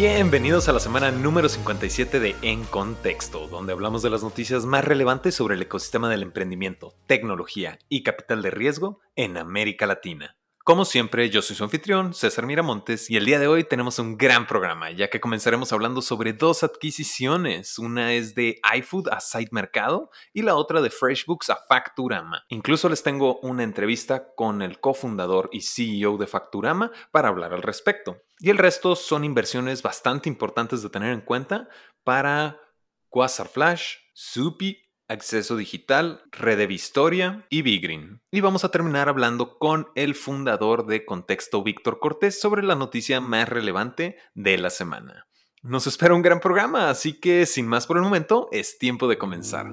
Bienvenidos a la semana número 57 de En Contexto, donde hablamos de las noticias más relevantes sobre el ecosistema del emprendimiento, tecnología y capital de riesgo en América Latina. Como siempre, yo soy su anfitrión, César Miramontes, y el día de hoy tenemos un gran programa, ya que comenzaremos hablando sobre dos adquisiciones. Una es de iFood a Site Mercado y la otra de FreshBooks a Facturama. Incluso les tengo una entrevista con el cofundador y CEO de Facturama para hablar al respecto. Y el resto son inversiones bastante importantes de tener en cuenta para Quasar Flash, Supi Acceso Digital, Redevistoria y Bigrin. Y vamos a terminar hablando con el fundador de Contexto, Víctor Cortés, sobre la noticia más relevante de la semana. Nos espera un gran programa, así que sin más por el momento, es tiempo de comenzar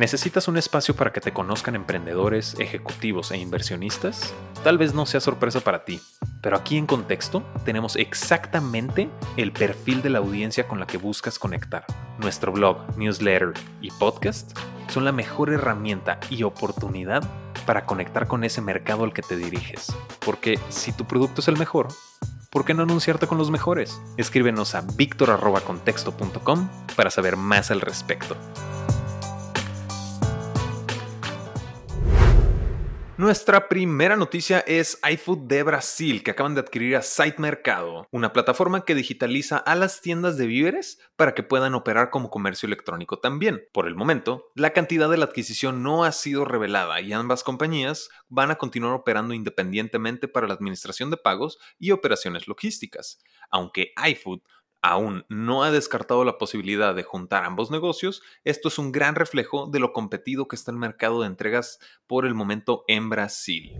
¿Necesitas un espacio para que te conozcan emprendedores, ejecutivos e inversionistas? Tal vez no sea sorpresa para ti, pero aquí en contexto tenemos exactamente el perfil de la audiencia con la que buscas conectar. Nuestro blog, newsletter y podcast son la mejor herramienta y oportunidad para conectar con ese mercado al que te diriges. Porque si tu producto es el mejor, ¿por qué no anunciarte con los mejores? Escríbenos a victor.contexto.com para saber más al respecto. Nuestra primera noticia es iFood de Brasil, que acaban de adquirir a Site Mercado, una plataforma que digitaliza a las tiendas de víveres para que puedan operar como comercio electrónico también. Por el momento, la cantidad de la adquisición no ha sido revelada y ambas compañías van a continuar operando independientemente para la administración de pagos y operaciones logísticas, aunque iFood aún no ha descartado la posibilidad de juntar ambos negocios, esto es un gran reflejo de lo competido que está el mercado de entregas por el momento en Brasil.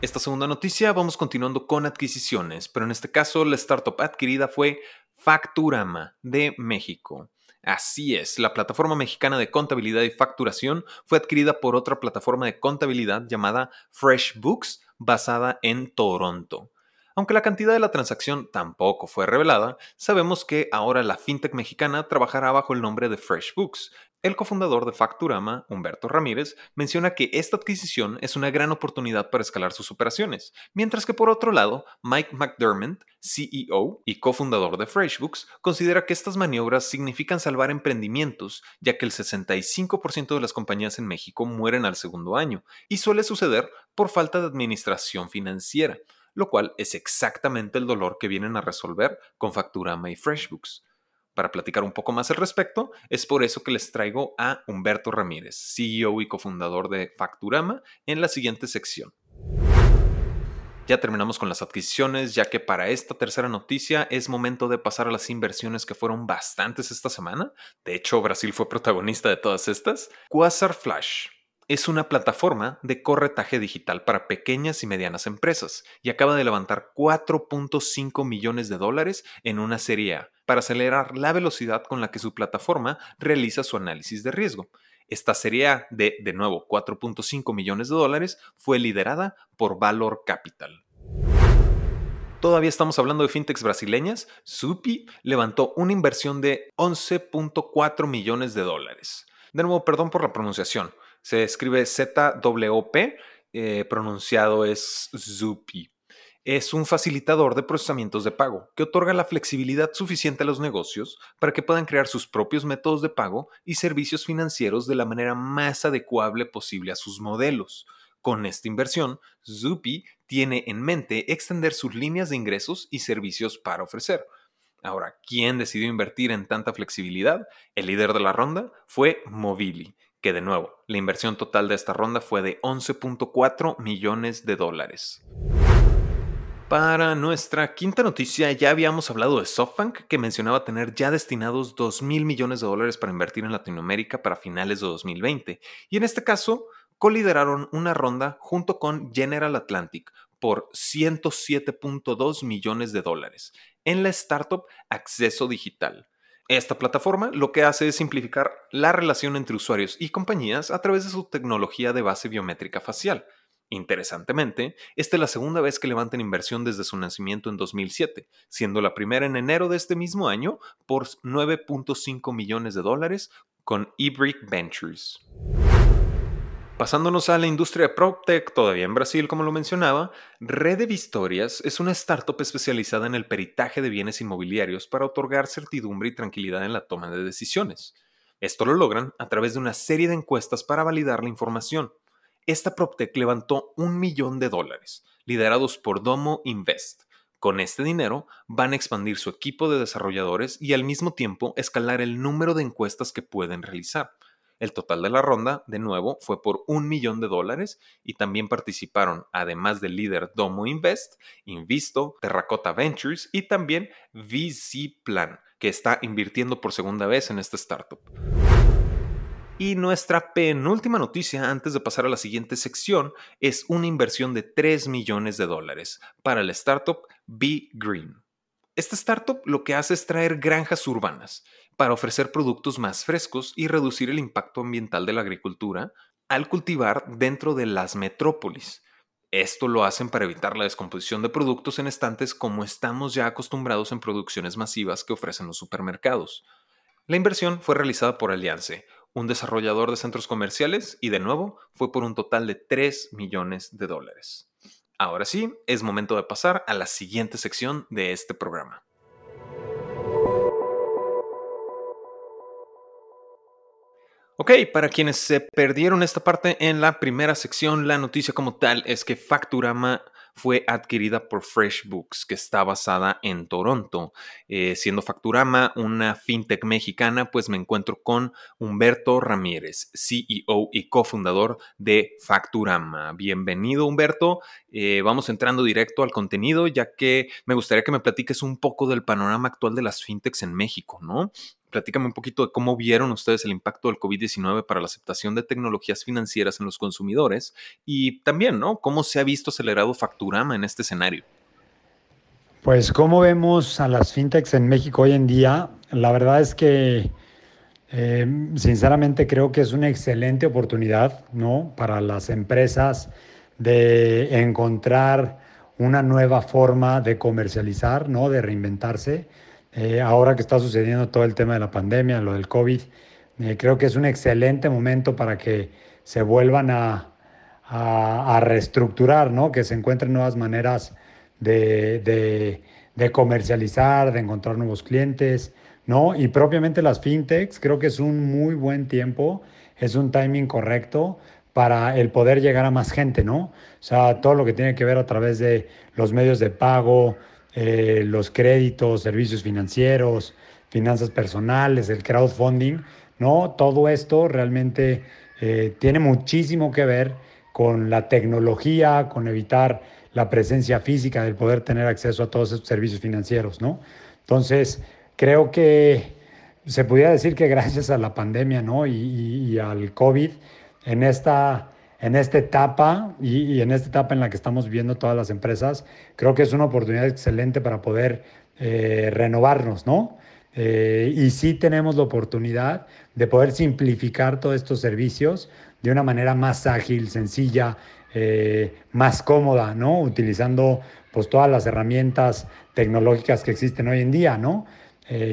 Esta segunda noticia vamos continuando con adquisiciones, pero en este caso la startup adquirida fue Facturama de México. Así es, la plataforma mexicana de contabilidad y facturación fue adquirida por otra plataforma de contabilidad llamada FreshBooks basada en Toronto. Aunque la cantidad de la transacción tampoco fue revelada, sabemos que ahora la fintech mexicana trabajará bajo el nombre de FreshBooks. El cofundador de Facturama, Humberto Ramírez, menciona que esta adquisición es una gran oportunidad para escalar sus operaciones, mientras que por otro lado, Mike McDermott, CEO y cofundador de FreshBooks, considera que estas maniobras significan salvar emprendimientos, ya que el 65% de las compañías en México mueren al segundo año, y suele suceder por falta de administración financiera lo cual es exactamente el dolor que vienen a resolver con Facturama y FreshBooks. Para platicar un poco más al respecto, es por eso que les traigo a Humberto Ramírez, CEO y cofundador de Facturama, en la siguiente sección. Ya terminamos con las adquisiciones, ya que para esta tercera noticia es momento de pasar a las inversiones que fueron bastantes esta semana. De hecho, Brasil fue protagonista de todas estas. Quasar Flash, es una plataforma de corretaje digital para pequeñas y medianas empresas y acaba de levantar 4.5 millones de dólares en una serie A para acelerar la velocidad con la que su plataforma realiza su análisis de riesgo. Esta serie A de, de nuevo, 4.5 millones de dólares fue liderada por Valor Capital. Todavía estamos hablando de fintechs brasileñas. Supi levantó una inversión de 11.4 millones de dólares. De nuevo, perdón por la pronunciación. Se escribe ZWP, eh, pronunciado es Zupi. Es un facilitador de procesamientos de pago que otorga la flexibilidad suficiente a los negocios para que puedan crear sus propios métodos de pago y servicios financieros de la manera más adecuable posible a sus modelos. Con esta inversión, Zupi tiene en mente extender sus líneas de ingresos y servicios para ofrecer. Ahora, ¿quién decidió invertir en tanta flexibilidad? El líder de la ronda fue Movili, que de nuevo, la inversión total de esta ronda fue de 11.4 millones de dólares. Para nuestra quinta noticia, ya habíamos hablado de SoftBank, que mencionaba tener ya destinados 2 mil millones de dólares para invertir en Latinoamérica para finales de 2020. Y en este caso, colideraron una ronda junto con General Atlantic por 107.2 millones de dólares en la startup Acceso Digital. Esta plataforma lo que hace es simplificar la relación entre usuarios y compañías a través de su tecnología de base biométrica facial. Interesantemente, esta es la segunda vez que levantan inversión desde su nacimiento en 2007, siendo la primera en enero de este mismo año por 9.5 millones de dólares con eBrick Ventures. Pasándonos a la industria PropTech, todavía en Brasil, como lo mencionaba, Red de Vistorias es una startup especializada en el peritaje de bienes inmobiliarios para otorgar certidumbre y tranquilidad en la toma de decisiones. Esto lo logran a través de una serie de encuestas para validar la información. Esta PropTech levantó un millón de dólares, liderados por Domo Invest. Con este dinero van a expandir su equipo de desarrolladores y al mismo tiempo escalar el número de encuestas que pueden realizar. El total de la ronda, de nuevo, fue por un millón de dólares y también participaron, además del líder Domo Invest, Invisto, Terracotta Ventures y también VC Plan, que está invirtiendo por segunda vez en esta startup. Y nuestra penúltima noticia antes de pasar a la siguiente sección es una inversión de 3 millones de dólares para la startup Be Green. Esta startup lo que hace es traer granjas urbanas para ofrecer productos más frescos y reducir el impacto ambiental de la agricultura al cultivar dentro de las metrópolis. Esto lo hacen para evitar la descomposición de productos en estantes como estamos ya acostumbrados en producciones masivas que ofrecen los supermercados. La inversión fue realizada por Alliance, un desarrollador de centros comerciales, y de nuevo fue por un total de 3 millones de dólares. Ahora sí, es momento de pasar a la siguiente sección de este programa. Ok, para quienes se perdieron esta parte en la primera sección, la noticia como tal es que Facturama fue adquirida por FreshBooks, que está basada en Toronto. Eh, siendo Facturama una fintech mexicana, pues me encuentro con Humberto Ramírez, CEO y cofundador de Facturama. Bienvenido, Humberto. Eh, vamos entrando directo al contenido, ya que me gustaría que me platiques un poco del panorama actual de las fintechs en México, ¿no? Platícame un poquito de cómo vieron ustedes el impacto del COVID-19 para la aceptación de tecnologías financieras en los consumidores y también, ¿no? ¿Cómo se ha visto acelerado Facturama en este escenario? Pues cómo vemos a las fintechs en México hoy en día, la verdad es que eh, sinceramente creo que es una excelente oportunidad, ¿no? Para las empresas de encontrar una nueva forma de comercializar, ¿no? De reinventarse eh, ahora que está sucediendo todo el tema de la pandemia, lo del COVID, eh, creo que es un excelente momento para que se vuelvan a, reestructurar, ¿no? que se encuentren nuevas maneras de, comercializar, de encontrar nuevos clientes, ¿no? Y propiamente las fintechs, creo que es un muy buen tiempo, es un timing correcto para el poder llegar a más gente, ¿no? O sea, todo lo que tiene que ver a través de los medios de pago, eh, los créditos, servicios financieros, finanzas personales, el crowdfunding, ¿no? Todo esto realmente eh, tiene muchísimo que ver con la tecnología, con evitar la presencia física, del poder tener acceso a todos estos servicios financieros, ¿no? Entonces, creo que se podría decir que gracias a la pandemia, ¿no? Y, y al COVID, en esta en esta etapa y, en esta etapa en la que estamos viviendo todas las empresas, creo que es una oportunidad excelente para poder eh, renovarnos, ¿no? Eh, y sí tenemos la oportunidad de poder simplificar todos estos servicios de una manera más ágil, sencilla, eh, más cómoda, ¿no? Utilizando pues todas las herramientas tecnológicas que existen hoy en día, ¿no?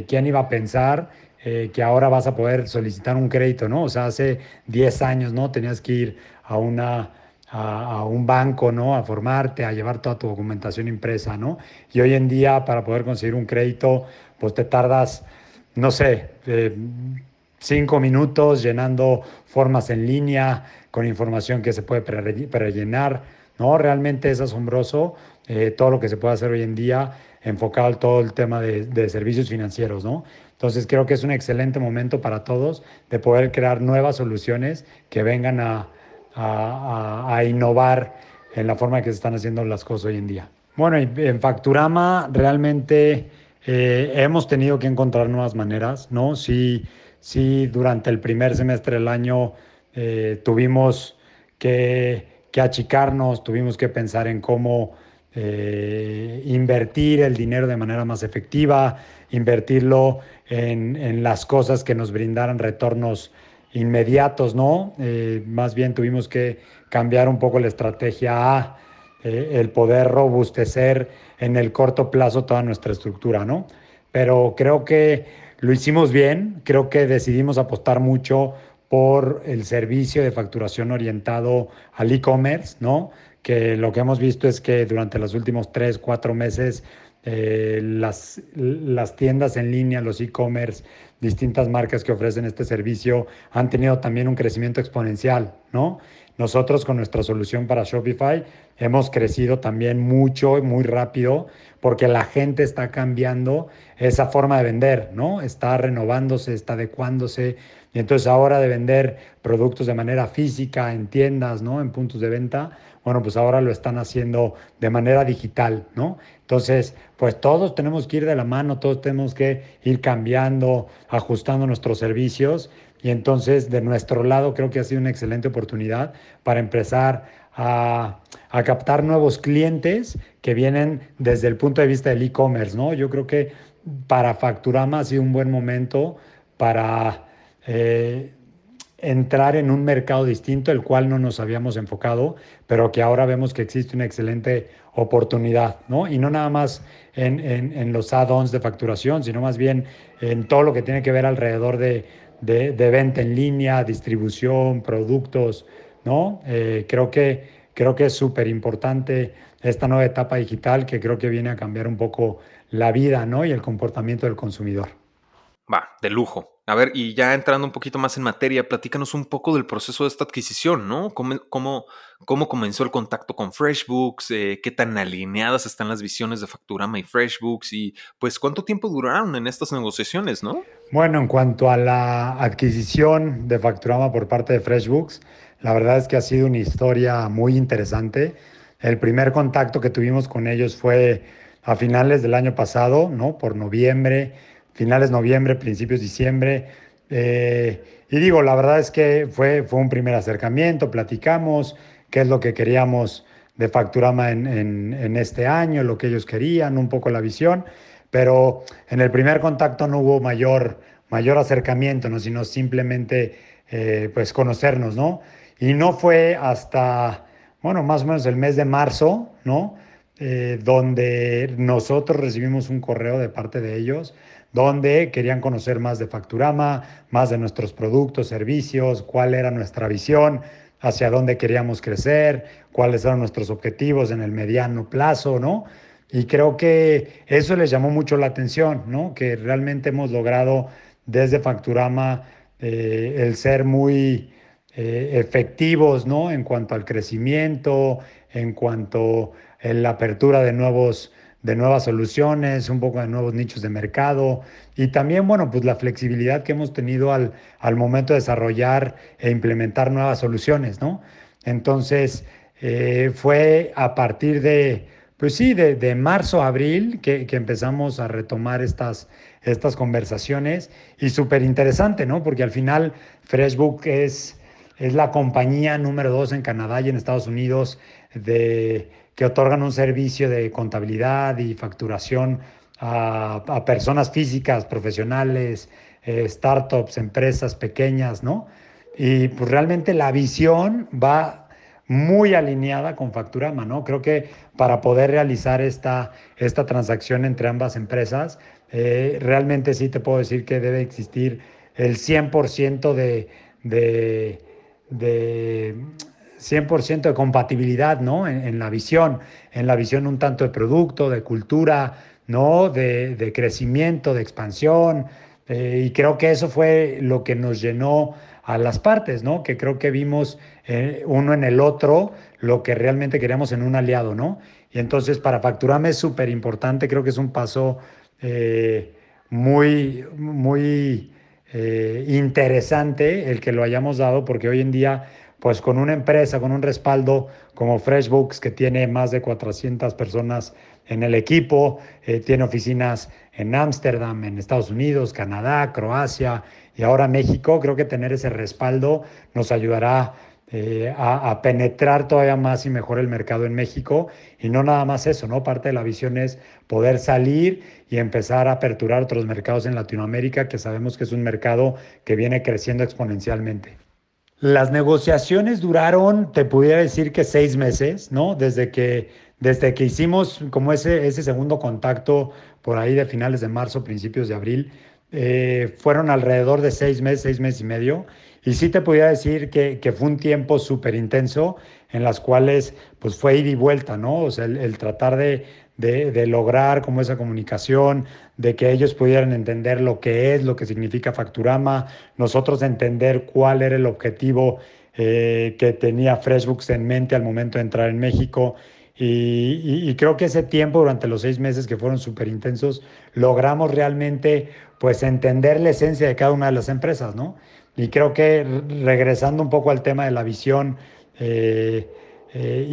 ¿Quién iba a pensar que ahora vas a poder solicitar un crédito, ¿no? O sea, hace 10 años, ¿no? Tenías que ir a, una, a, un banco, ¿no? A formarte, a llevar toda tu documentación impresa, ¿no? Y hoy en día para poder conseguir un crédito, pues te tardas, no sé, eh, cinco minutos llenando formas en línea con información que se puede prellenar, ¿no? Realmente es asombroso eh, todo lo que se puede hacer hoy en día enfocado al todo el tema de, de, servicios financieros, ¿no? Entonces creo que es un excelente momento para todos de poder crear nuevas soluciones que vengan a, a, innovar en la forma que se están haciendo las cosas hoy en día. Bueno, en Facturama realmente eh, hemos tenido que encontrar nuevas maneras, ¿no? Sí, sí durante el primer semestre del año eh, tuvimos que, achicarnos, tuvimos que pensar en cómo eh, invertir el dinero de manera más efectiva, invertirlo en, las cosas que nos brindaran retornos inmediatos, ¿no? más bien tuvimos que cambiar un poco la estrategia a el poder robustecer en el corto plazo toda nuestra estructura, ¿no? Pero creo que lo hicimos bien, creo que decidimos apostar mucho por el servicio de facturación orientado al e-commerce, ¿no? Que lo que hemos visto es que durante los últimos tres, cuatro meses eh, las, las tiendas en línea, los e-commerce, distintas marcas que ofrecen este servicio han tenido también un crecimiento exponencial, ¿no? Nosotros con nuestra solución para Shopify hemos crecido también mucho y muy rápido porque la gente está cambiando esa forma de vender, ¿no? Está renovándose, está adecuándose. Y entonces ahora de vender productos de manera física en tiendas, ¿no? En puntos de venta, bueno, pues ahora lo están haciendo de manera digital, ¿no? Entonces, pues todos tenemos que ir de la mano, todos tenemos que ir cambiando, ajustando nuestros servicios y entonces, de nuestro lado, creo que ha sido una excelente oportunidad para empezar a, captar nuevos clientes que vienen desde el punto de vista del e-commerce, ¿no? Yo creo que para Facturama ha sido un buen momento para eh, entrar en un mercado distinto, el cual no nos habíamos enfocado, pero que ahora vemos que existe una excelente oportunidad, ¿no? Y no nada más en, en los add-ons de facturación, sino más bien en todo lo que tiene que ver alrededor de de, venta en línea, distribución, productos, ¿no? Eh, creo, que, creo que es súper importante esta nueva etapa digital que creo que viene a cambiar un poco la vida, ¿no? Y el comportamiento del consumidor. Va, de lujo. A ver, y ya entrando un poquito más en materia, platícanos un poco del proceso de esta adquisición, ¿no? ¿Cómo, cómo, cómo comenzó el contacto con FreshBooks? Eh, ¿Qué tan alineadas están las visiones de Facturama y FreshBooks? Y pues, ¿cuánto tiempo duraron en estas negociaciones, no? Bueno, en cuanto a la adquisición de Facturama por parte de FreshBooks, la verdad es que ha sido una historia muy interesante. El primer contacto que tuvimos con ellos fue a finales del año pasado, ¿no? Por noviembre finales noviembre, principios diciembre. Eh, y digo, la verdad es que fue, fue un primer acercamiento, platicamos qué es lo que queríamos de Facturama en, en, este año, lo que ellos querían, un poco la visión, pero en el primer contacto no hubo mayor, mayor acercamiento, ¿no? sino simplemente eh, pues conocernos, ¿no? Y no fue hasta, bueno, más o menos el mes de marzo, ¿no? Eh, donde nosotros recibimos un correo de parte de ellos donde querían conocer más de Facturama, más de nuestros productos, servicios, cuál era nuestra visión, hacia dónde queríamos crecer, cuáles eran nuestros objetivos en el mediano plazo, ¿no? Y creo que eso les llamó mucho la atención, ¿no? Que realmente hemos logrado desde Facturama eh, el ser muy eh, efectivos, ¿no? En cuanto al crecimiento, en cuanto a la apertura de nuevos de nuevas soluciones, un poco de nuevos nichos de mercado y también, bueno, pues la flexibilidad que hemos tenido al, al momento de desarrollar e implementar nuevas soluciones, ¿no? Entonces, eh, fue a partir de, pues sí, de, de marzo abril que, que, empezamos a retomar estas, estas conversaciones y súper interesante, ¿no? Porque al final FreshBook es, es la compañía número dos en Canadá y en Estados Unidos de que otorgan un servicio de contabilidad y facturación a, personas físicas, profesionales, eh, startups, empresas pequeñas, ¿no? Y pues realmente la visión va muy alineada con Facturama, ¿no? Creo que para poder realizar esta, esta transacción entre ambas empresas, eh, realmente sí te puedo decir que debe existir el 100% de, de, de 100% de compatibilidad ¿no? En, la visión, en la visión un tanto de producto, de cultura, ¿no? de, crecimiento, de expansión. Eh, y creo que eso fue lo que nos llenó a las partes, ¿no? que creo que vimos eh, uno en el otro lo que realmente queríamos en un aliado. ¿no? Y entonces para Facturame es súper importante, creo que es un paso eh, muy, muy interesante el que lo hayamos dado, porque hoy en día pues con una empresa, con un respaldo como FreshBooks, que tiene más de 400 personas en el equipo, eh, tiene oficinas en Ámsterdam, en Estados Unidos, Canadá, Croacia y ahora México, creo que tener ese respaldo nos ayudará eh, a, penetrar todavía más y mejor el mercado en México. Y no nada más eso, ¿no? Parte de la visión es poder salir y empezar a aperturar otros mercados en Latinoamérica, que sabemos que es un mercado que viene creciendo exponencialmente. Las negociaciones duraron, te pudiera decir que seis meses, ¿no? Desde que, desde que hicimos como ese, ese segundo contacto por ahí de finales de marzo, principios de abril, eh, fueron alrededor de seis meses, seis meses y medio. Y sí te podía decir que, que fue un tiempo súper intenso en las cuales pues fue ir y vuelta, ¿no? O sea, el, tratar de, de, lograr como esa comunicación, de que ellos pudieran entender lo que es, lo que significa Facturama, nosotros entender cuál era el objetivo eh, que tenía FreshBooks en mente al momento de entrar en México. Y, y creo que ese tiempo, durante los seis meses que fueron súper intensos, logramos realmente pues entender la esencia de cada una de las empresas, ¿no? Y creo que regresando un poco al tema de la visión eh, eh,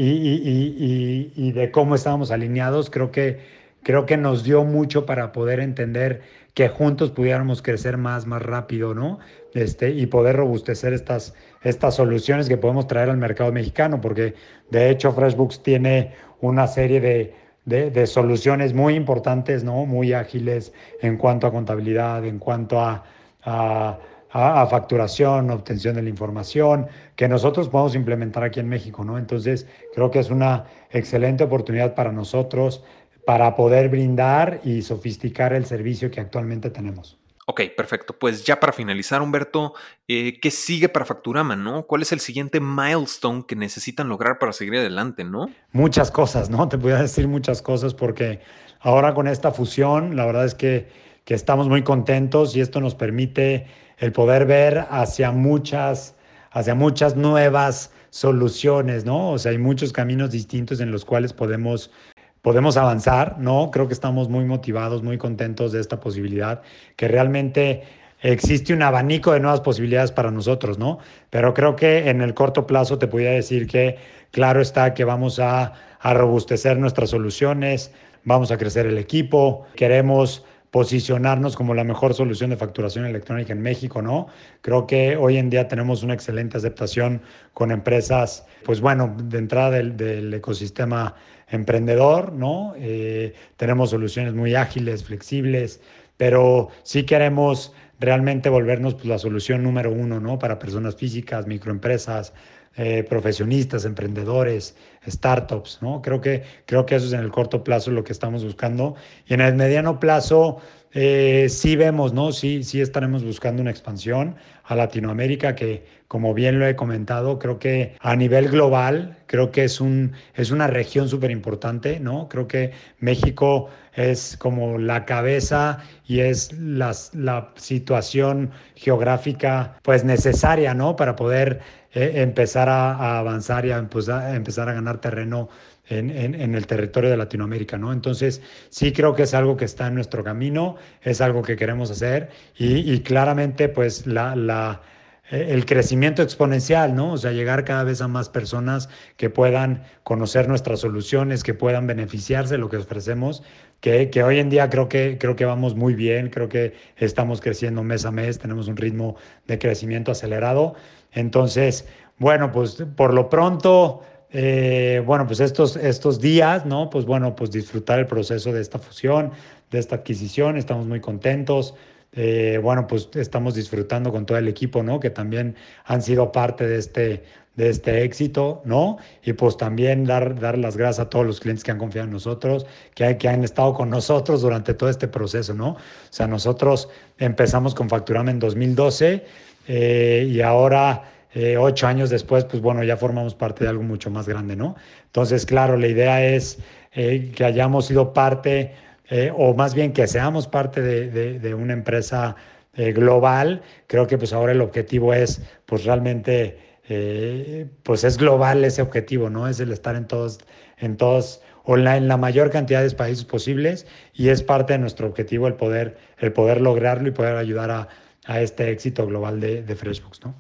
y, de cómo estábamos alineados, creo que, creo que nos dio mucho para poder entender que juntos pudiéramos crecer más, más rápido, ¿no? Este, y poder robustecer estas, estas soluciones que podemos traer al mercado mexicano, porque de hecho FreshBooks tiene una serie de, de, soluciones muy importantes, ¿no? Muy ágiles en cuanto a contabilidad, en cuanto a a, facturación, obtención de la información, que nosotros podemos implementar aquí en México, ¿no? Entonces, creo que es una excelente oportunidad para nosotros para poder brindar y sofisticar el servicio que actualmente tenemos. Ok, perfecto. Pues ya para finalizar, Humberto, eh, ¿qué sigue para Facturama, no? ¿Cuál es el siguiente milestone que necesitan lograr para seguir adelante, no? Muchas cosas, ¿no? Te voy a decir muchas cosas porque ahora con esta fusión, la verdad es que, que estamos muy contentos y esto nos permite el poder ver hacia muchas, hacia muchas nuevas soluciones, ¿no? O sea, hay muchos caminos distintos en los cuales podemos, podemos avanzar, ¿no? Creo que estamos muy motivados, muy contentos de esta posibilidad, que realmente existe un abanico de nuevas posibilidades para nosotros, ¿no? Pero creo que en el corto plazo te podría decir que claro está que vamos a, a robustecer nuestras soluciones, vamos a crecer el equipo, queremos posicionarnos como la mejor solución de facturación electrónica en México, ¿no? Creo que hoy en día tenemos una excelente aceptación con empresas, pues bueno, de entrada del, ecosistema emprendedor, ¿no? Eh, tenemos soluciones muy ágiles, flexibles, pero sí queremos realmente volvernos pues, la solución número uno, ¿no? Para personas físicas, microempresas, eh, profesionistas, emprendedores, startups, ¿no? Creo que, creo que eso es en el corto plazo lo que estamos buscando. Y en el mediano plazo, eh, sí vemos, ¿no? Sí, sí estaremos buscando una expansión a Latinoamérica, que como bien lo he comentado, creo que a nivel global, creo que es, un, es una región súper importante, ¿no? Creo que México es como la cabeza y es la, situación geográfica pues necesaria, ¿no? Para poder eh, empezar a, avanzar y a, empezar a ganar terreno en, en, el territorio de Latinoamérica, ¿no? Entonces, sí creo que es algo que está en nuestro camino, es algo que queremos hacer y, y claramente, pues, la, la eh, el crecimiento exponencial, ¿no? O sea, llegar cada vez a más personas que puedan conocer nuestras soluciones, que puedan beneficiarse de lo que ofrecemos, que, que, hoy en día creo que, creo que vamos muy bien, creo que estamos creciendo mes a mes, tenemos un ritmo de crecimiento acelerado entonces, bueno, pues por lo pronto, eh, bueno, pues estos, estos días, ¿no? Pues bueno, pues disfrutar el proceso de esta fusión, de esta adquisición, estamos muy contentos. Eh, bueno, pues estamos disfrutando con todo el equipo, ¿no? Que también han sido parte de este, de este éxito, ¿no? Y pues también dar, dar las gracias a todos los clientes que han confiado en nosotros, que, que han estado con nosotros durante todo este proceso, ¿no? O sea, nosotros empezamos con Facturama en 2012 eh, y ahora, eh, ocho años después, pues bueno, ya formamos parte de algo mucho más grande, ¿no? Entonces, claro, la idea es eh, que hayamos sido parte, o más bien que seamos parte de, de, una empresa global. Creo que pues ahora el objetivo es, pues realmente, pues es global ese objetivo, ¿no? Es el estar en todos, en todos o en la, mayor cantidad de países posibles y es parte de nuestro objetivo el poder, el poder lograrlo y poder ayudar a, a este éxito global de, de FreshBooks, ¿no?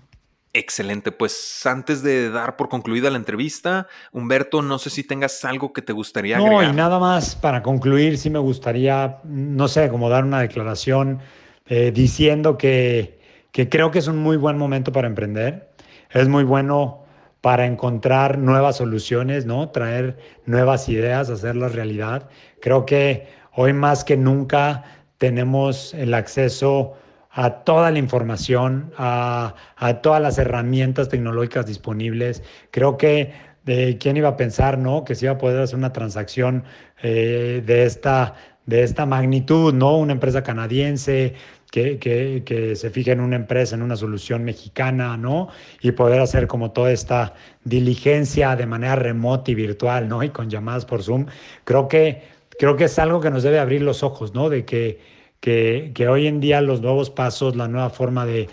Excelente, pues antes de dar por concluida la entrevista, Humberto, no sé si tengas algo que te gustaría agregar. No, y nada más para concluir, sí me gustaría, no sé, como dar una declaración eh, diciendo que, que creo que es un muy buen momento para emprender. Es muy bueno para encontrar nuevas soluciones, ¿no? Traer nuevas ideas, hacerlas realidad. Creo que hoy más que nunca tenemos el acceso a toda la información, a, todas las herramientas tecnológicas disponibles. Creo que de quién iba a pensar, ¿no? Que se iba a poder hacer una transacción eh, de, esta, de esta magnitud, ¿no? Una empresa canadiense que, que, se fije en una empresa, en una solución mexicana, ¿no? Y poder hacer como toda esta diligencia de manera remota y virtual, ¿no? Y con llamadas por Zoom. Creo que, creo que es algo que nos debe abrir los ojos, ¿no? De que que, hoy en día los nuevos pasos, la nueva forma de,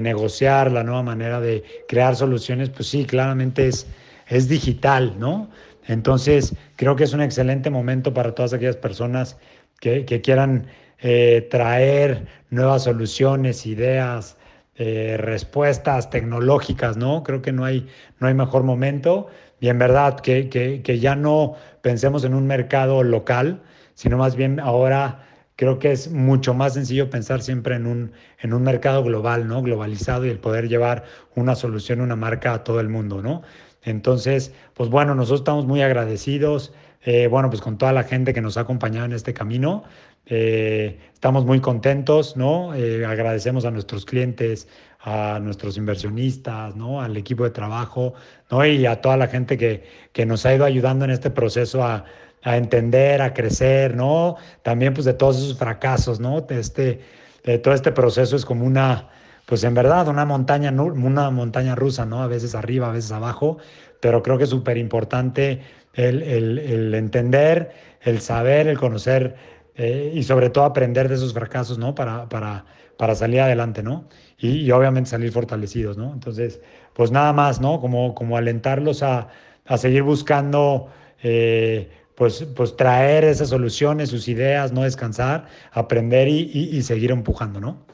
negociar, la nueva manera de crear soluciones, pues sí, claramente es, es digital, ¿no? Entonces, creo que es un excelente momento para todas aquellas personas que, quieran eh, traer nuevas soluciones, ideas, eh, respuestas tecnológicas, ¿no? Creo que no hay, no hay mejor momento. Y en verdad, que, que ya no pensemos en un mercado local, sino más bien ahora creo que es mucho más sencillo pensar siempre en un, en un mercado global, ¿no? Globalizado y el poder llevar una solución, una marca a todo el mundo, ¿no? Entonces, pues bueno, nosotros estamos muy agradecidos, eh, bueno, pues con toda la gente que nos ha acompañado en este camino. Eh, estamos muy contentos, ¿no? Eh, agradecemos a nuestros clientes, a nuestros inversionistas, ¿no? Al equipo de trabajo, ¿no? Y a toda la gente que, que nos ha ido ayudando en este proceso a a entender, a crecer, ¿no? También pues de todos esos fracasos, ¿no? Este, de todo este proceso es como una, pues en verdad, una montaña, una montaña rusa, ¿no? A veces arriba, a veces abajo, pero creo que es súper importante el, el, entender, el saber, el conocer eh, y sobre todo aprender de esos fracasos, ¿no? Para, para, para salir adelante, ¿no? Y, obviamente salir fortalecidos, ¿no? Entonces, pues nada más, ¿no? Como, como alentarlos a, a seguir buscando eh, pues, pues traer esas soluciones, sus ideas, no descansar, aprender y, seguir empujando, ¿no?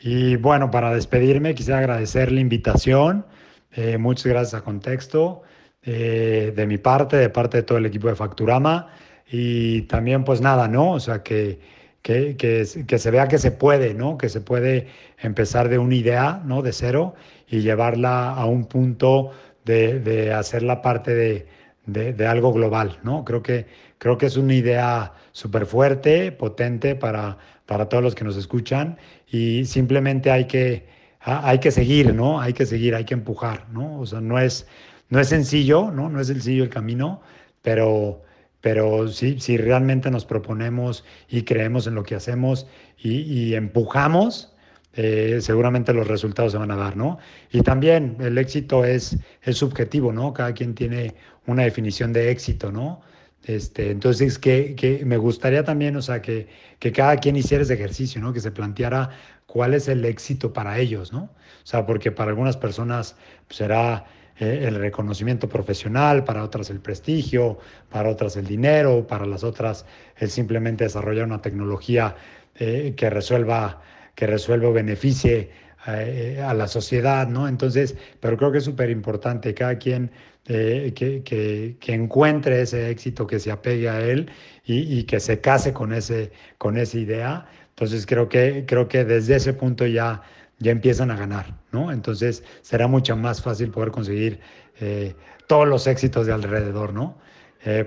Y bueno, para despedirme quisiera agradecer la invitación. Eh, muchas gracias a Contexto, eh, de mi parte, de parte de todo el equipo de Facturama. Y también, pues nada, ¿no? O sea, que, que, que, se vea que se puede, ¿no? Que se puede empezar de una idea, ¿no? De cero y llevarla a un punto de, de hacerla parte de, de, algo global, ¿no? Creo que, creo que es una idea súper fuerte, potente para, para todos los que nos escuchan y simplemente hay que, hay que seguir, ¿no? Hay que seguir, hay que empujar, ¿no? O sea, no es, no es sencillo, ¿no? No es sencillo el camino, pero, pero sí, si realmente nos proponemos y creemos en lo que hacemos y, y empujamos, eh, seguramente los resultados se van a dar, ¿no? Y también el éxito es, es subjetivo, ¿no? Cada quien tiene una definición de éxito, ¿no? Este, entonces, que, que me gustaría también, o sea, que, que cada quien hiciera ese ejercicio, ¿no? Que se planteara cuál es el éxito para ellos, ¿no? O sea, porque para algunas personas pues, será eh, el reconocimiento profesional, para otras el prestigio, para otras el dinero, para las otras el simplemente desarrollar una tecnología eh, que resuelva que resuelva o beneficie eh, a la sociedad, ¿no? Entonces, pero creo que es súper importante cada quien eh, que, que, encuentre ese éxito, que se apegue a él y, que se case con, ese, con esa idea. Entonces, creo que, creo que desde ese punto ya, ya empiezan a ganar, ¿no? Entonces, será mucho más fácil poder conseguir eh, todos los éxitos de alrededor, ¿no?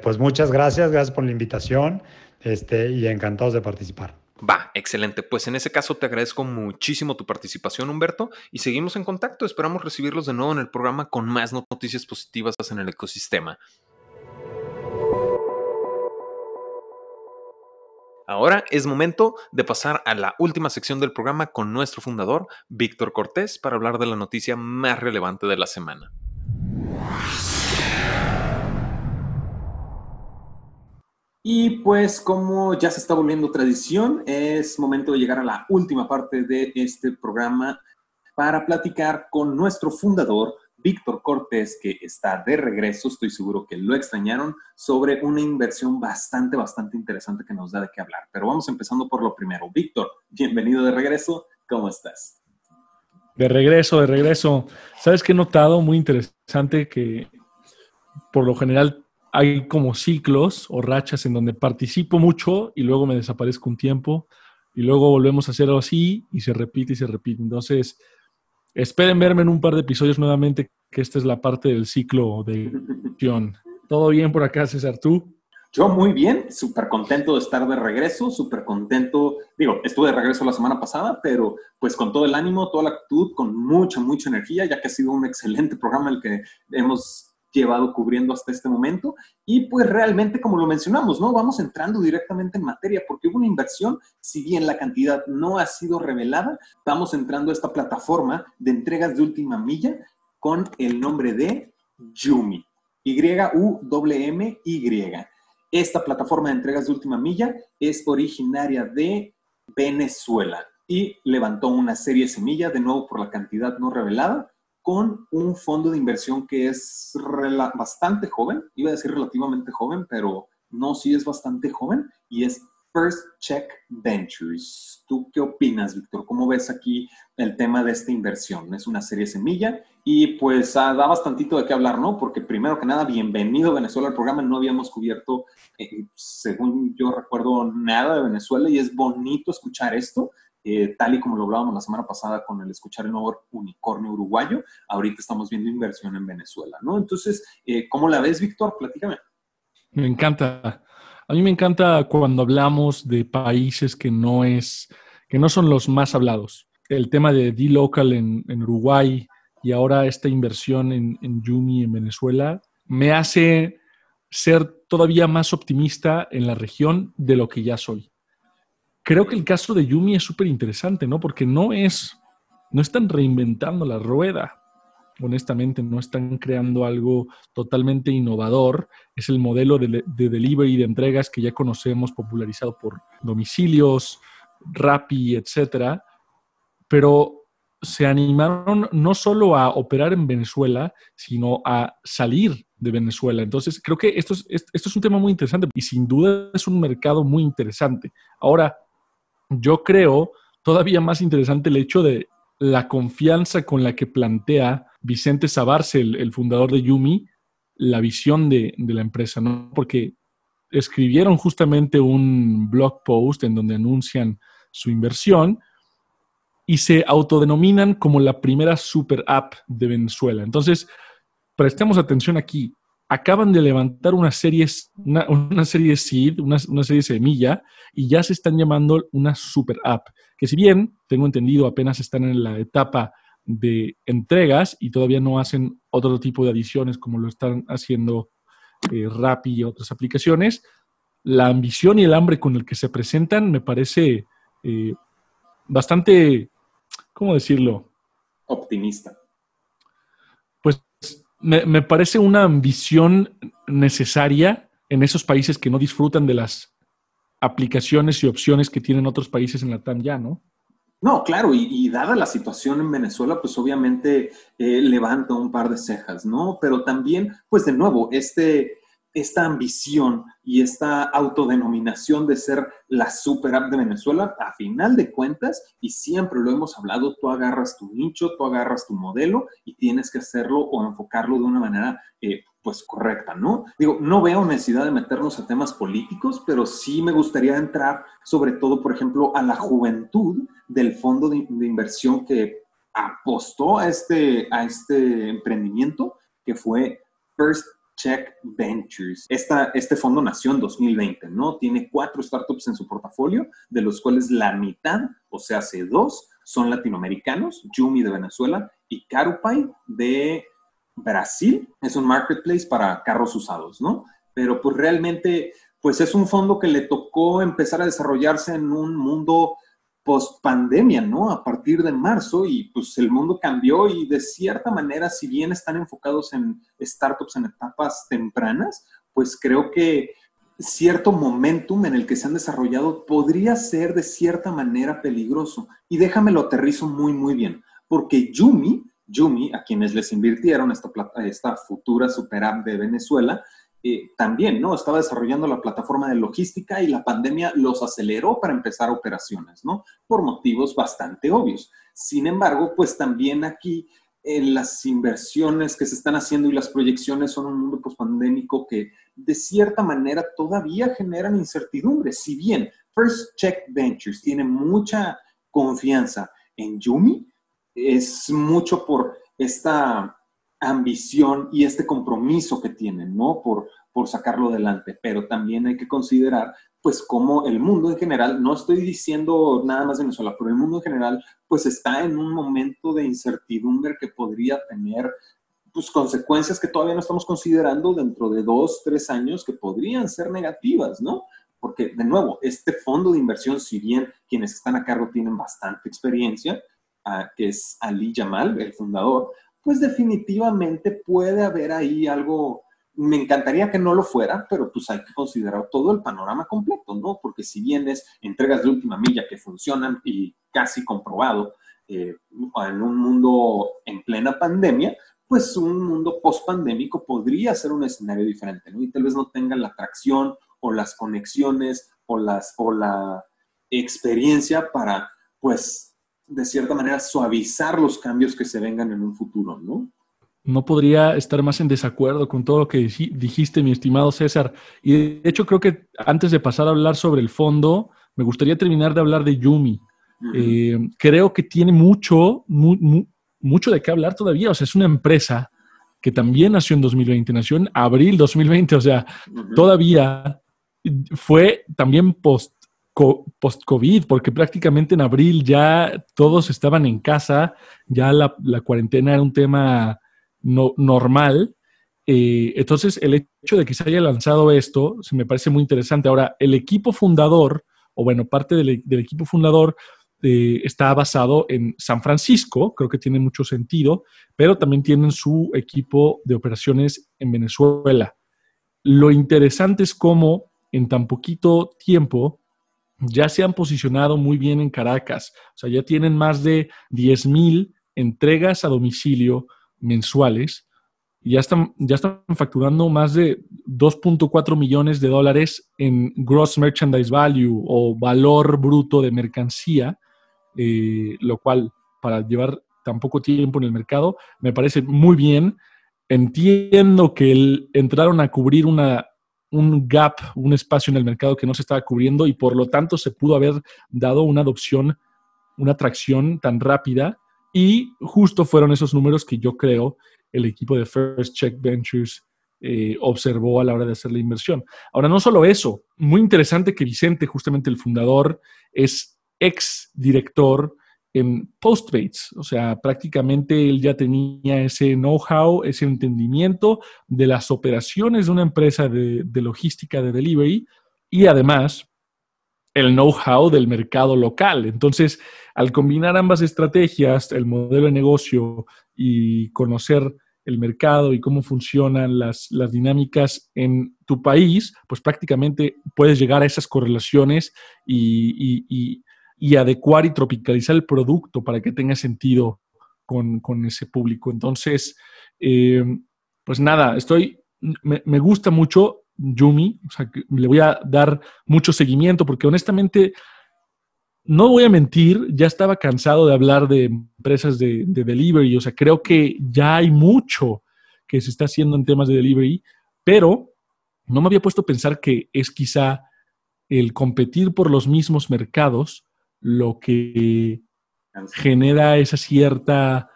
pues muchas gracias, gracias por la invitación este, y encantados de participar. Va, excelente. Pues en ese caso te agradezco muchísimo tu participación, Humberto, y seguimos en contacto. Esperamos recibirlos de nuevo en el programa con más noticias positivas en el ecosistema. Ahora es momento de pasar a la última sección del programa con nuestro fundador, Víctor Cortés, para hablar de la noticia más relevante de la semana. Y pues como ya se está volviendo tradición, es momento de llegar a la última parte de este programa para platicar con nuestro fundador, Víctor Cortés, que está de regreso, estoy seguro que lo extrañaron, sobre una inversión bastante, bastante interesante que nos da de qué hablar. Pero vamos empezando por lo primero. Víctor, bienvenido de regreso, ¿cómo estás? De regreso, de regreso. ¿Sabes qué he notado? Muy interesante que por lo general hay como ciclos o rachas en donde participo mucho y luego me desaparezco un tiempo y luego volvemos a hacerlo así y se repite y se repite. Entonces, esperen verme en un par de episodios nuevamente, que esta es la parte del ciclo de acción. ¿Todo bien por acá, César? ¿Tú? Yo muy bien, súper contento de estar de regreso, súper contento, digo, estuve de regreso la semana pasada, pero pues con todo el ánimo, toda la actitud, con mucha, mucha energía, ya que ha sido un excelente programa el que hemos llevado cubriendo hasta este momento. Y pues realmente, como lo mencionamos, ¿no? Vamos entrando directamente en materia porque hubo una inversión, si bien la cantidad no ha sido revelada, vamos entrando a esta plataforma de entregas de última milla con el nombre de Yumi. Y-U-M-Y. Esta plataforma de entregas de última milla es originaria de Venezuela y levantó una serie semilla, de nuevo por la cantidad no revelada, con un fondo de inversión que es bastante joven, iba a decir relativamente joven, pero no, sí es bastante joven, y es First Check Ventures. ¿Tú qué opinas, Víctor? ¿Cómo ves aquí el tema de esta inversión? Es una serie semilla y pues ah, da bastantito de qué hablar, ¿no? Porque primero que nada, bienvenido Venezuela al programa. No habíamos cubierto, eh, según yo recuerdo, nada de Venezuela y es bonito escuchar esto. Eh, tal y como lo hablábamos la semana pasada con el escuchar el nuevo unicornio uruguayo, ahorita estamos viendo inversión en Venezuela, ¿no? Entonces, eh, ¿cómo la ves, Víctor? Platícame. Me encanta. A mí me encanta cuando hablamos de países que no es, que no son los más hablados. El tema de D-Local en, Uruguay y ahora esta inversión en, en Yumi en Venezuela me hace ser todavía más optimista en la región de lo que ya soy. Creo que el caso de Yumi es súper interesante, ¿no? Porque no es, no están reinventando la rueda honestamente no están creando algo totalmente innovador. Es el modelo de, delivery y de entregas que ya conocemos, popularizado por domicilios, Rappi, etcétera. Pero se animaron no solo a operar en Venezuela, sino a salir de Venezuela. Entonces, creo que esto es, esto es un tema muy interesante y sin duda es un mercado muy interesante. Ahora, yo creo todavía más interesante el hecho de la confianza con la que plantea Vicente Sabarce, el, fundador de Yumi, la visión de, la empresa, ¿no? Porque escribieron justamente un blog post en donde anuncian su inversión y se autodenominan como la primera super app de Venezuela. Entonces, prestemos atención aquí. Acaban de levantar una serie, una, serie de seed, una, una, serie semilla, y ya se están llamando una super app. Que si bien, tengo entendido, apenas están en la etapa de entregas y todavía no hacen otro tipo de adiciones como lo están haciendo eh, Rappi y otras aplicaciones. La ambición y el hambre con el que se presentan me parece eh, bastante, ¿cómo decirlo? Optimista. Me, me parece una ambición necesaria en esos países que no disfrutan de las aplicaciones y opciones que tienen otros países en la TAM ya, ¿no? No, claro, y, dada la situación en Venezuela, pues obviamente eh, levanta un par de cejas, ¿no? Pero también, pues de nuevo, este, esta ambición y esta autodenominación de ser la super app de Venezuela, a final de cuentas, y siempre lo hemos hablado, tú agarras tu nicho, tú agarras tu modelo y tienes que hacerlo o enfocarlo de una manera eh, pues correcta, ¿no? Digo, no veo necesidad de meternos a temas políticos, pero sí me gustaría entrar sobre todo, por ejemplo, a la juventud del fondo de, inversión que apostó a este, a este emprendimiento, que fue First Check Ventures. Esta, este fondo nació en 2020, ¿no? Tiene cuatro startups en su portafolio, de los cuales la mitad, o sea, hace dos, son latinoamericanos, Yumi de Venezuela y Carupay de Brasil es un marketplace para carros usados, ¿no? Pero pues realmente, pues es un fondo que le tocó empezar a desarrollarse en un mundo post pandemia, ¿no? A partir de marzo y pues el mundo cambió y de cierta manera, si bien están enfocados en startups en etapas tempranas, pues creo que cierto momentum en el que se han desarrollado podría ser de cierta manera peligroso. Y déjame lo aterrizo muy, muy bien, porque Yumi Yumi, a quienes les invirtieron esta, esta futura super app de Venezuela, eh, también, ¿no? Estaba desarrollando la plataforma de logística y la pandemia los aceleró para empezar operaciones, ¿no? Por motivos bastante obvios. Sin embargo, pues también aquí en las inversiones que se están haciendo y las proyecciones son un mundo pospandémico que de cierta manera todavía generan incertidumbre. Si bien First Check Ventures tiene mucha confianza en Yumi, es mucho por esta ambición y este compromiso que tienen, ¿no? Por, por sacarlo adelante, pero también hay que considerar pues como el mundo en general, no estoy diciendo nada más Venezuela, pero el mundo en general pues está en un momento de incertidumbre que podría tener pues consecuencias que todavía no estamos considerando dentro de dos, tres años que podrían ser negativas, ¿no? Porque de nuevo, este fondo de inversión, si bien quienes están a cargo tienen bastante experiencia, ah, que es Ali Yamal, el fundador, pues definitivamente puede haber ahí algo, me encantaría que no lo fuera, pero pues hay que considerar todo el panorama completo, ¿no? Porque si bien es entregas de última milla que funcionan y casi comprobado eh, en un mundo en plena pandemia, pues un mundo post-pandémico podría ser un escenario diferente, ¿no? Y tal vez no tengan la atracción o las conexiones o, las, o la experiencia para, pues, de cierta manera, suavizar los cambios que se vengan en un futuro, ¿no? No podría estar más en desacuerdo con todo lo que dijiste, mi estimado César. Y de hecho creo que antes de pasar a hablar sobre el fondo, me gustaría terminar de hablar de Yumi. Eh, creo que tiene mucho, mucho de qué hablar todavía. O sea, es una empresa que también nació en 2020, nació en abril 2020, o sea, todavía fue también post post-COVID, porque prácticamente en abril ya todos estaban en casa, ya la, cuarentena era un tema no, normal. Eh, entonces, el hecho de que se haya lanzado esto se me parece muy interesante. Ahora, el equipo fundador, o bueno, parte del, equipo fundador eh, está basado en San Francisco, creo que tiene mucho sentido, pero también tienen su equipo de operaciones en Venezuela. Lo interesante es cómo en tan poquito tiempo ya se han posicionado muy bien en Caracas. O sea, ya tienen más de 10 mil entregas a domicilio mensuales y ya están, ya están facturando más de 2.4 millones de dólares en gross merchandise value o valor bruto de mercancía, eh, lo cual para llevar tan poco tiempo en el mercado me parece muy bien. Entiendo que entraron a cubrir una un gap, un espacio en el mercado que no se estaba cubriendo y por lo tanto se pudo haber dado una adopción, una atracción tan rápida y justo fueron esos números que yo creo el equipo de First Check Ventures eh, observó a la hora de hacer la inversión. Ahora, no solo eso, muy interesante que Vicente, justamente el fundador, es ex director en Postmates. O sea, prácticamente él ya tenía ese know-how, ese entendimiento de las operaciones de una empresa de, logística de delivery y además el know-how del mercado local. Entonces, al combinar ambas estrategias, el modelo de negocio y conocer el mercado y cómo funcionan las, dinámicas en tu país, pues prácticamente puedes llegar a esas correlaciones y, y adecuar y tropicalizar el producto para que tenga sentido con, ese público. Entonces, eh, pues nada, estoy, me, gusta mucho Yumi, o sea, le voy a dar mucho seguimiento porque honestamente, no voy a mentir, ya estaba cansado de hablar de empresas de, de delivery, o sea, creo que ya hay mucho que se está haciendo en temas de delivery, pero no me había puesto a pensar que es quizá el competir por los mismos mercados lo que genera esa cierta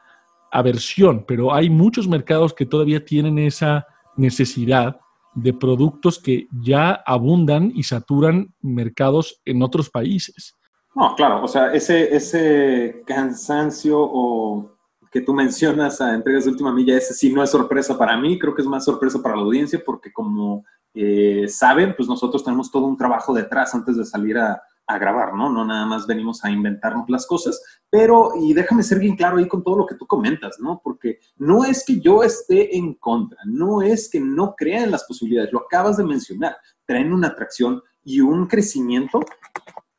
aversión, pero hay muchos mercados que todavía tienen esa necesidad de productos que ya abundan y saturan mercados en otros países. No, claro, o sea, ese, ese cansancio o que tú mencionas a entregas de última milla, ese sí no es sorpresa para mí, creo que es más sorpresa para la audiencia porque como eh, saben, pues nosotros tenemos todo un trabajo detrás antes de salir a, a grabar, ¿no? No nada más venimos a inventarnos las cosas, pero, y déjame ser bien claro ahí con todo lo que tú comentas, ¿no? Porque no es que yo esté en contra, no es que no crea en las posibilidades, lo acabas de mencionar, traen una atracción y un crecimiento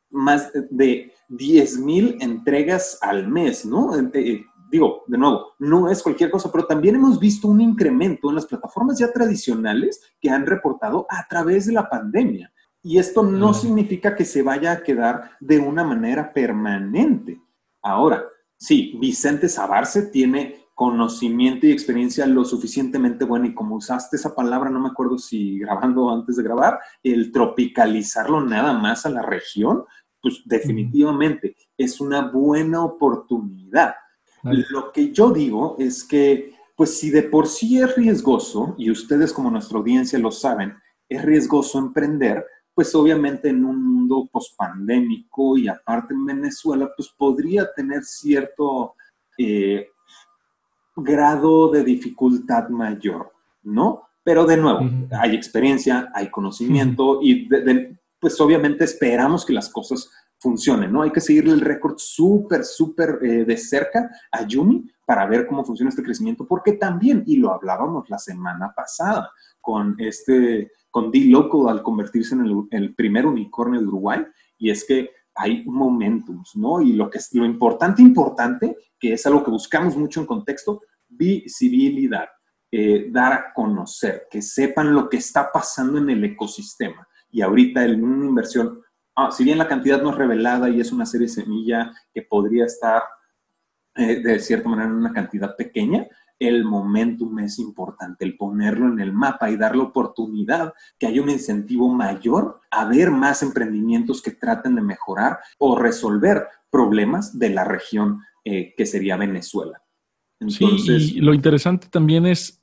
más de 10 mil entregas al mes, ¿no? digo, de nuevo, no es cualquier cosa, pero también hemos visto un incremento en las plataformas ya tradicionales que han reportado a través de la pandemia. Y esto no significa que se vaya a quedar de una manera permanente. Ahora, sí, Vicente Sabarce tiene conocimiento y experiencia lo suficientemente buena y como usaste esa palabra, no me acuerdo si grabando o antes de grabar, el tropicalizarlo nada más a la región, pues definitivamente es una buena oportunidad. Lo que yo digo es que, pues si de por sí es riesgoso, y ustedes como nuestra audiencia lo saben, es riesgoso emprender, pues obviamente en un mundo pospandémico y aparte en Venezuela, pues podría tener cierto eh, grado de dificultad mayor, ¿no? Pero de nuevo, hay experiencia, hay conocimiento y pues obviamente esperamos que las cosas funcionen, ¿no? Hay que seguirle el récord súper, súper eh, de cerca a Yumi para ver cómo funciona este crecimiento, porque también, y lo hablábamos la semana pasada con este, con D-Local al convertirse en el, primer unicornio de Uruguay, y es que hay momentos, ¿no? Y lo que es lo importante, importante, que es algo que buscamos mucho en contexto, visibilidad, eh, dar a conocer, que sepan lo que está pasando en el ecosistema. Y ahorita en una inversión ah, si bien la cantidad no es revelada y es una serie semilla que podría estar eh, de cierta manera en una cantidad pequeña, el momentum es importante, el ponerlo en el mapa y darle oportunidad que haya un incentivo mayor a ver más emprendimientos que traten de mejorar o resolver problemas de la región eh, que sería Venezuela. Entonces, sí, y lo interesante también es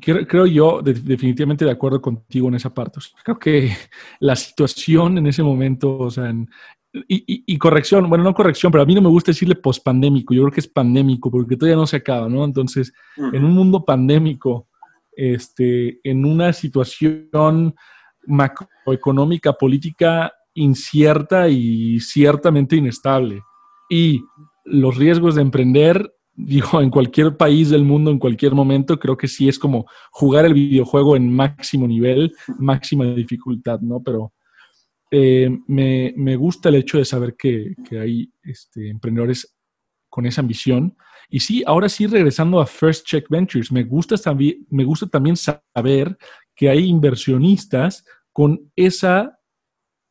creo, yo, definitivamente de acuerdo contigo en esa parte. creo que la situación en ese momento, o sea, y, corrección, bueno, no corrección, pero a mí no me gusta decirle pospandémico, yo creo que es pandémico porque todavía no se acaba, ¿no? Entonces, en un mundo pandémico, este, en una situación macroeconómica, política incierta y ciertamente inestable, y los riesgos de emprender digo, en cualquier país del mundo, en cualquier momento, creo que sí es como jugar el videojuego en máximo nivel, máxima dificultad, ¿no? Pero eh, me, me, gusta el hecho de saber que, que hay este, emprendedores con esa ambición. Y sí, ahora sí, regresando a First Check Ventures, me gusta también, me gusta también saber que hay inversionistas con esa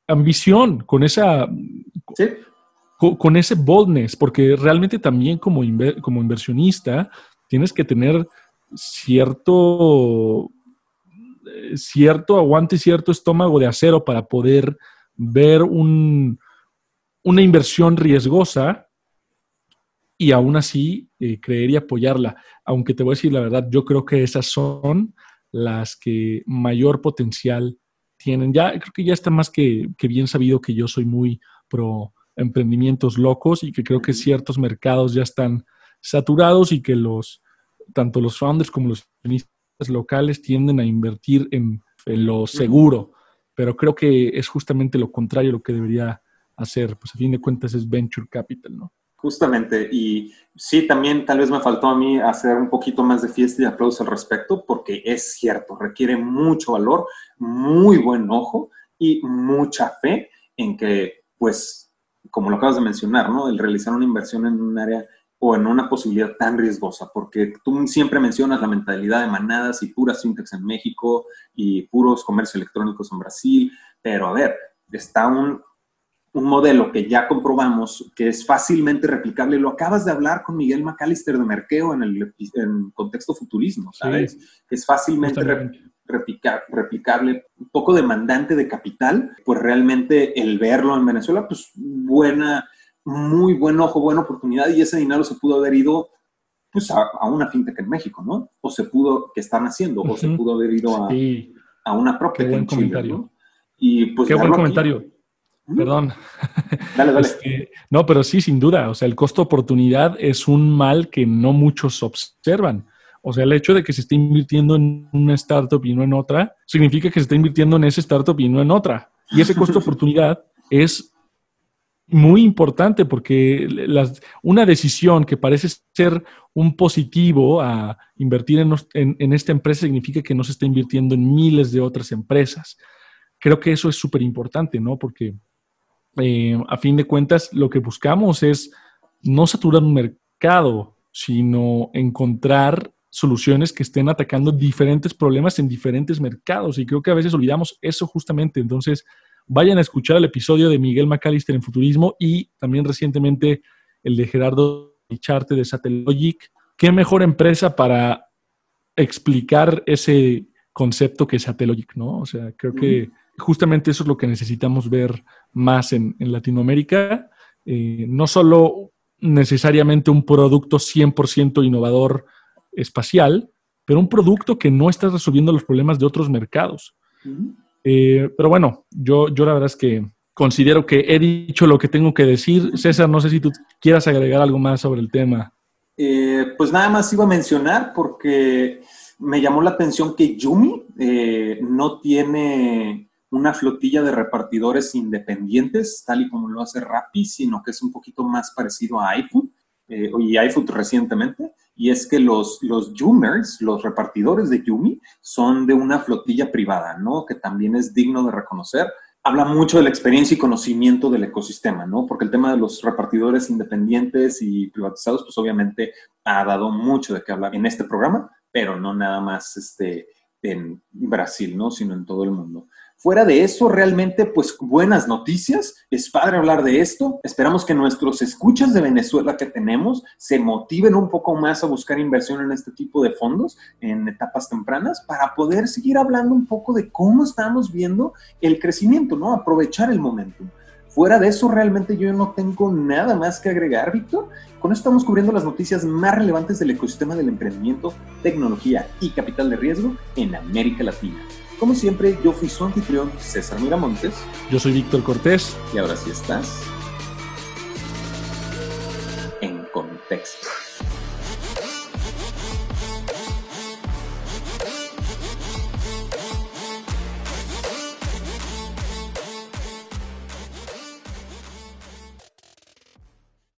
ambición, con esa... ¿Sí? con, ese boldness, porque realmente también como, como inversionista tienes que tener cierto, cierto aguante, cierto estómago de acero para poder ver un, una inversión riesgosa y aún así eh, creer y apoyarla. Aunque te voy a decir la verdad, yo creo que esas son las que mayor potencial tienen. Ya creo que ya está más que, bien sabido que yo soy muy pro emprendimientos locos y que creo que ciertos mercados ya están saturados y que los tanto los founders como los locales tienden a invertir en, lo seguro, pero creo que es justamente lo contrario lo que debería hacer, pues a fin de cuentas es venture capital, ¿no? Justamente, y sí, también tal vez me faltó a mí hacer un poquito más de fiesta y aplausos al respecto, porque es cierto, requiere mucho valor, muy buen ojo y mucha fe en que, pues, como lo acabas de mencionar, ¿no? El realizar una inversión en un área o en una posibilidad tan riesgosa, porque tú siempre mencionas la mentalidad de manadas y puras fintechs en México y puros comercios electrónicos en Brasil, pero a ver, está un, un modelo que ya comprobamos que es fácilmente replicable. Lo acabas de hablar con Miguel McAllister de Merkeo en el en contexto futurismo, ¿sabes? Es fácilmente replicar, replicable, un poco demandante de capital, pues realmente el verlo en Venezuela, pues buena, muy buen ojo, buena oportunidad y ese dinero se pudo haber ido pues a, una fintech en México, ¿no? O se pudo, que están haciendo, o se pudo haber ido a, a una propia Qué buen comentario. Y pues Qué buen comentario. Perdón. Dale, dale. Este, no, pero sí, sin duda. O sea, el costo oportunidad es un mal que no muchos observan. O sea, el hecho de que se esté invirtiendo en una startup y no en otra, significa que se está invirtiendo en esa startup y no en otra. Y ese costo oportunidad es muy importante porque una decisión que parece ser un positivo a invertir en, esta empresa significa que no se está invirtiendo en miles de otras empresas. Creo que eso es súper importante, ¿no? Porque eh, a fin de cuentas lo que buscamos es no saturar un mercado, sino encontrar soluciones que estén atacando diferentes problemas en diferentes mercados. Y creo que a veces olvidamos eso justamente. Entonces, vayan a escuchar el episodio de Miguel McAllister en Futurismo y también recientemente el de Gerardo Charte de Satellogic. ¿Qué mejor empresa para explicar ese concepto que es Satellogic, no? O sea, creo que justamente eso es lo que necesitamos ver más en, Latinoamérica. Eh, no solo necesariamente un producto 100% innovador espacial, pero un producto que no está resolviendo los problemas de otros mercados. Eh, pero bueno, yo, yo la verdad es que considero que he dicho lo que tengo que decir. César, no sé si tú quieras agregar algo más sobre el tema. Eh, pues nada más iba a mencionar porque me llamó la atención que Yumi eh, no tiene una flotilla de repartidores independientes, tal y como lo hace Rappi, sino que es un poquito más parecido a iFood eh, y iFood recientemente, y es que los, los Yumers, los repartidores de Yumi, son de una flotilla privada, ¿no? Que también es digno de reconocer. Habla mucho de la experiencia y conocimiento del ecosistema, ¿no? Porque el tema de los repartidores independientes y privatizados, pues obviamente ha dado mucho de qué hablar en este programa, pero no nada más este, en Brasil, ¿no? Sino en todo el mundo. Fuera de eso, realmente, pues buenas noticias. Es padre hablar de esto. Esperamos que nuestros escuchas de Venezuela que tenemos se motiven un poco más a buscar inversión en este tipo de fondos en etapas tempranas para poder seguir hablando un poco de cómo estamos viendo el crecimiento, ¿no? Aprovechar el momento. Fuera de eso, realmente yo no tengo nada más que agregar, Víctor. Con esto estamos cubriendo las noticias más relevantes del ecosistema del emprendimiento, tecnología y capital de riesgo en América Latina. Como siempre, yo fui su anfitrión, César Miramontes. Yo soy Víctor Cortés. Y ahora sí estás en contexto.